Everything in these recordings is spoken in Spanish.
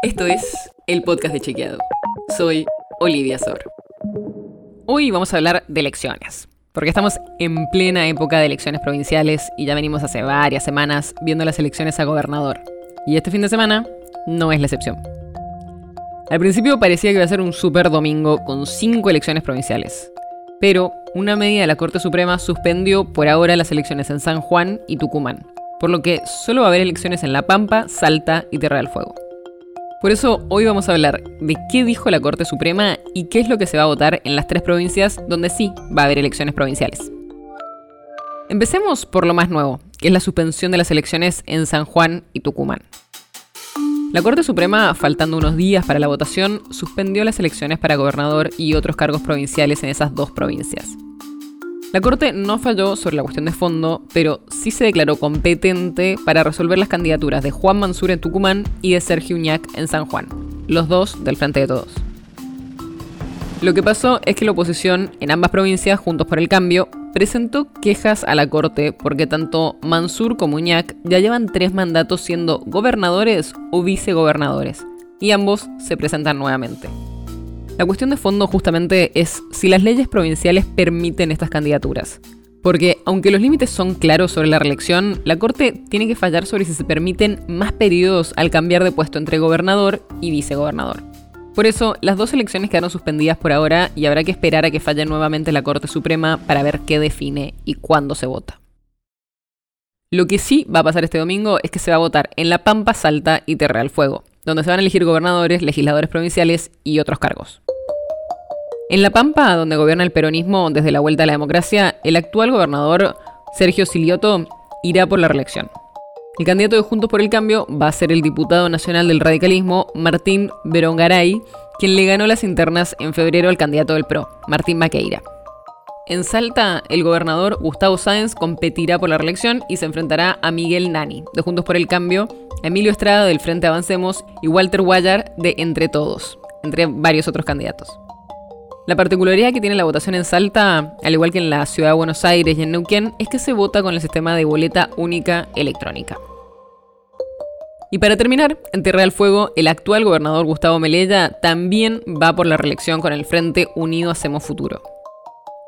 Esto es el podcast de Chequeado. Soy Olivia Sor. Hoy vamos a hablar de elecciones, porque estamos en plena época de elecciones provinciales y ya venimos hace varias semanas viendo las elecciones a gobernador. Y este fin de semana no es la excepción. Al principio parecía que iba a ser un super domingo con cinco elecciones provinciales, pero una medida de la Corte Suprema suspendió por ahora las elecciones en San Juan y Tucumán, por lo que solo va a haber elecciones en La Pampa, Salta y Tierra del Fuego. Por eso hoy vamos a hablar de qué dijo la Corte Suprema y qué es lo que se va a votar en las tres provincias donde sí va a haber elecciones provinciales. Empecemos por lo más nuevo, que es la suspensión de las elecciones en San Juan y Tucumán. La Corte Suprema, faltando unos días para la votación, suspendió las elecciones para gobernador y otros cargos provinciales en esas dos provincias. La Corte no falló sobre la cuestión de fondo, pero sí se declaró competente para resolver las candidaturas de Juan Mansur en Tucumán y de Sergio Uñac en San Juan, los dos del Frente de Todos. Lo que pasó es que la oposición en ambas provincias, Juntos por el Cambio, presentó quejas a la Corte porque tanto Mansur como Uñac ya llevan tres mandatos siendo gobernadores o vicegobernadores, y ambos se presentan nuevamente. La cuestión de fondo justamente es si las leyes provinciales permiten estas candidaturas. Porque aunque los límites son claros sobre la reelección, la Corte tiene que fallar sobre si se permiten más periodos al cambiar de puesto entre gobernador y vicegobernador. Por eso, las dos elecciones quedaron suspendidas por ahora y habrá que esperar a que falle nuevamente la Corte Suprema para ver qué define y cuándo se vota. Lo que sí va a pasar este domingo es que se va a votar en La Pampa, Salta y Tierra del Fuego, donde se van a elegir gobernadores, legisladores provinciales y otros cargos. En La Pampa, donde gobierna el peronismo desde la vuelta a la democracia, el actual gobernador Sergio Silioto irá por la reelección. El candidato de Juntos por el Cambio va a ser el diputado nacional del radicalismo, Martín Berongaray, quien le ganó las internas en febrero al candidato del PRO, Martín Maqueira. En Salta, el gobernador Gustavo Sáenz competirá por la reelección y se enfrentará a Miguel Nani, de Juntos por el Cambio, Emilio Estrada del Frente Avancemos y Walter Guayar de Entre Todos, entre varios otros candidatos. La particularidad que tiene la votación en Salta, al igual que en la ciudad de Buenos Aires y en Neuquén, es que se vota con el sistema de boleta única electrónica. Y para terminar, en Tierra del Fuego, el actual gobernador Gustavo Melella también va por la reelección con el Frente Unido Hacemos Futuro.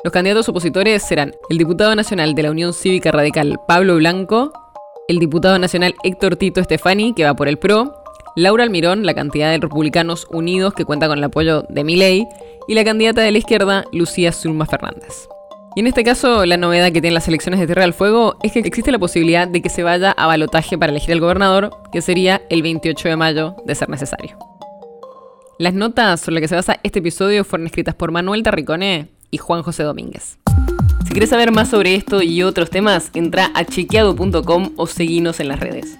Los candidatos opositores serán el diputado nacional de la Unión Cívica Radical Pablo Blanco, el diputado nacional Héctor Tito Estefani, que va por el PRO, Laura Almirón, la cantidad de republicanos unidos que cuenta con el apoyo de Milei, y la candidata de la izquierda, Lucía Zulma Fernández. Y en este caso, la novedad que tienen las elecciones de Tierra del Fuego es que existe la posibilidad de que se vaya a balotaje para elegir al gobernador, que sería el 28 de mayo, de ser necesario. Las notas sobre las que se basa este episodio fueron escritas por Manuel Tarricone y Juan José Domínguez. Si quieres saber más sobre esto y otros temas, entra a chequeado.com o seguinos en las redes.